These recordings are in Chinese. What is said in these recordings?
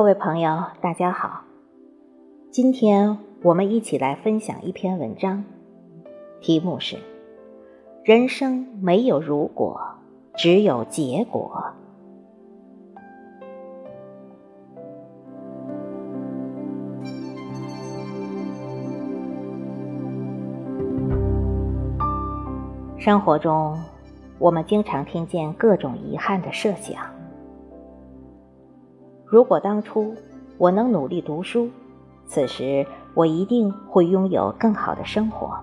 各位朋友，大家好。今天我们一起来分享一篇文章，题目是“人生没有如果，只有结果”。生活中，我们经常听见各种遗憾的设想。如果当初我能努力读书，此时我一定会拥有更好的生活。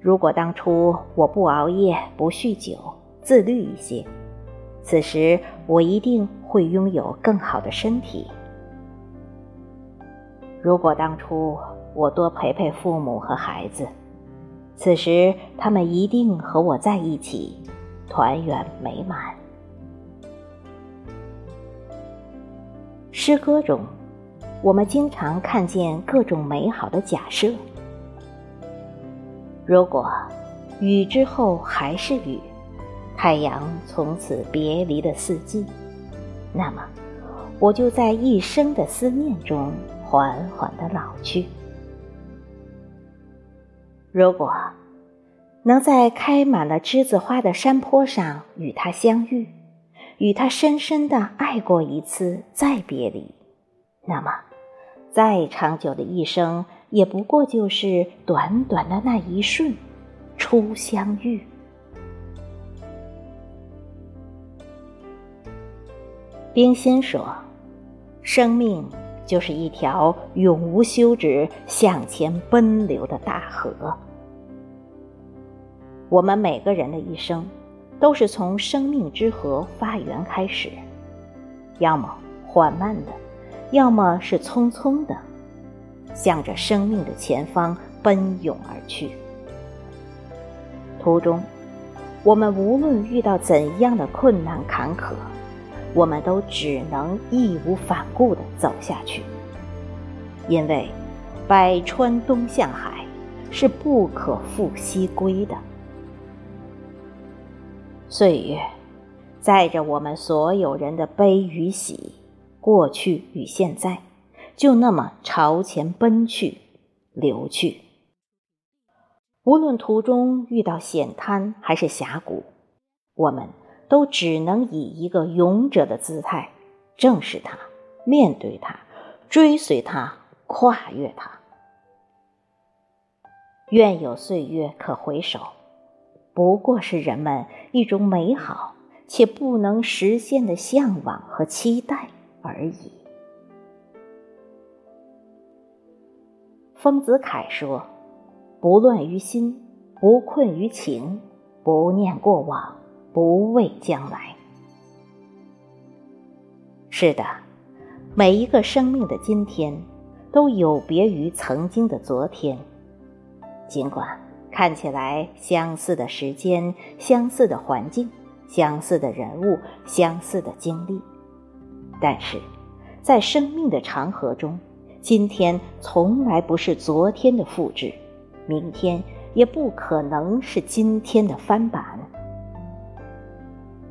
如果当初我不熬夜、不酗酒、自律一些，此时我一定会拥有更好的身体。如果当初我多陪陪父母和孩子，此时他们一定和我在一起，团圆美满。诗歌中，我们经常看见各种美好的假设。如果雨之后还是雨，太阳从此别离的四季，那么我就在一生的思念中缓缓的老去。如果能在开满了栀子花的山坡上与他相遇。与他深深的爱过一次，再别离，那么，再长久的一生，也不过就是短短的那一瞬，初相遇。冰心说：“生命就是一条永无休止向前奔流的大河。”我们每个人的一生。都是从生命之河发源开始，要么缓慢的，要么是匆匆的，向着生命的前方奔涌而去。途中，我们无论遇到怎样的困难坎坷，我们都只能义无反顾的走下去，因为百川东向海是不可复西归的。岁月，载着我们所有人的悲与喜，过去与现在，就那么朝前奔去，流去。无论途中遇到险滩还是峡谷，我们都只能以一个勇者的姿态，正视它，面对它，追随它，跨越它。愿有岁月可回首。不过是人们一种美好且不能实现的向往和期待而已。丰子恺说：“不乱于心，不困于情，不念过往，不畏将来。”是的，每一个生命的今天，都有别于曾经的昨天，尽管。看起来相似的时间、相似的环境、相似的人物、相似的经历，但是，在生命的长河中，今天从来不是昨天的复制，明天也不可能是今天的翻版。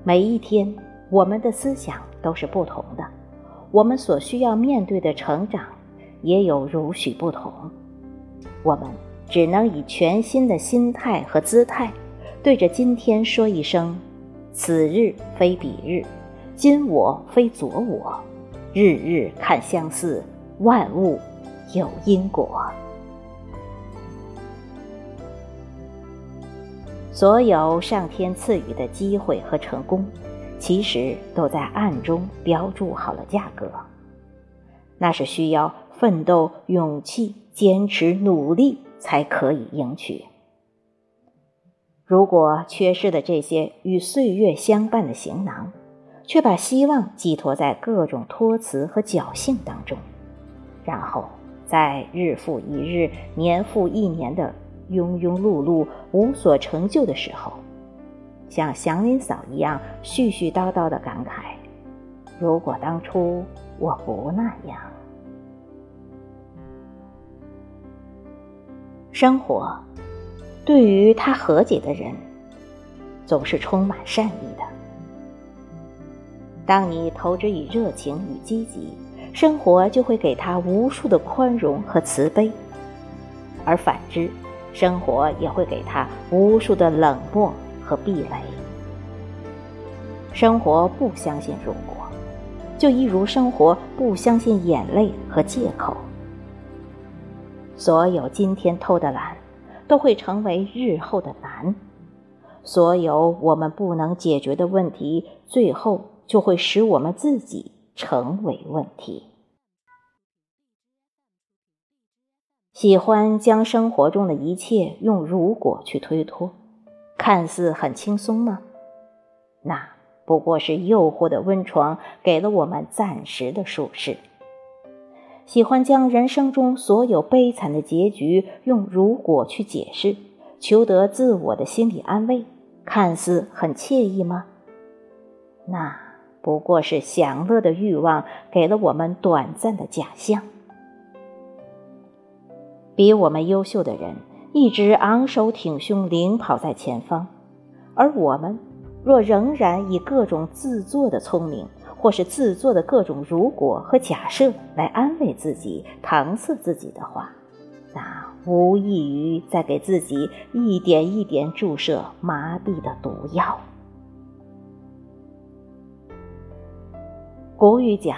每一天，我们的思想都是不同的，我们所需要面对的成长也有如许不同。我们。只能以全新的心态和姿态，对着今天说一声：“此日非彼日，今我非昨我，日日看相似，万物有因果。”所有上天赐予的机会和成功，其实都在暗中标注好了价格。那是需要奋斗、勇气、坚持、努力。才可以赢取。如果缺失的这些与岁月相伴的行囊，却把希望寄托在各种托辞和侥幸当中，然后在日复一日、年复一年的庸庸碌碌、无所成就的时候，像祥林嫂一样絮絮叨叨的感慨：“如果当初我不那样。”生活，对于他和解的人，总是充满善意的。当你投之以热情与积极，生活就会给他无数的宽容和慈悲；而反之，生活也会给他无数的冷漠和壁垒。生活不相信如果，就一如生活不相信眼泪和借口。所有今天偷的懒，都会成为日后的难；所有我们不能解决的问题，最后就会使我们自己成为问题。喜欢将生活中的一切用“如果”去推脱，看似很轻松吗？那不过是诱惑的温床，给了我们暂时的舒适。喜欢将人生中所有悲惨的结局用“如果”去解释，求得自我的心理安慰，看似很惬意吗？那不过是享乐的欲望给了我们短暂的假象。比我们优秀的人一直昂首挺胸领跑在前方，而我们若仍然以各种自作的聪明，或是自作的各种如果和假设来安慰自己、搪塞自己的话，那无异于在给自己一点一点注射麻痹的毒药。古语讲：“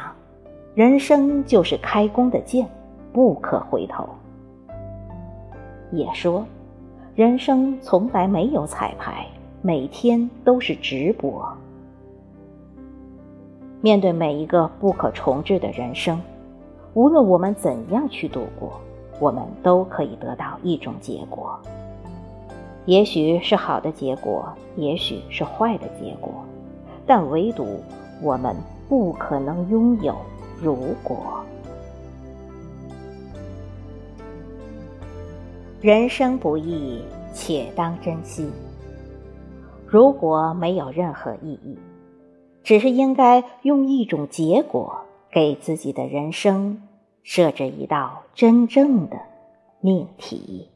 人生就是开弓的箭，不可回头。”也说，人生从来没有彩排，每天都是直播。面对每一个不可重置的人生，无论我们怎样去度过，我们都可以得到一种结果。也许是好的结果，也许是坏的结果，但唯独我们不可能拥有如果。人生不易，且当珍惜。如果没有任何意义，只是应该用一种结果给自己的人生设置一道真正的命题。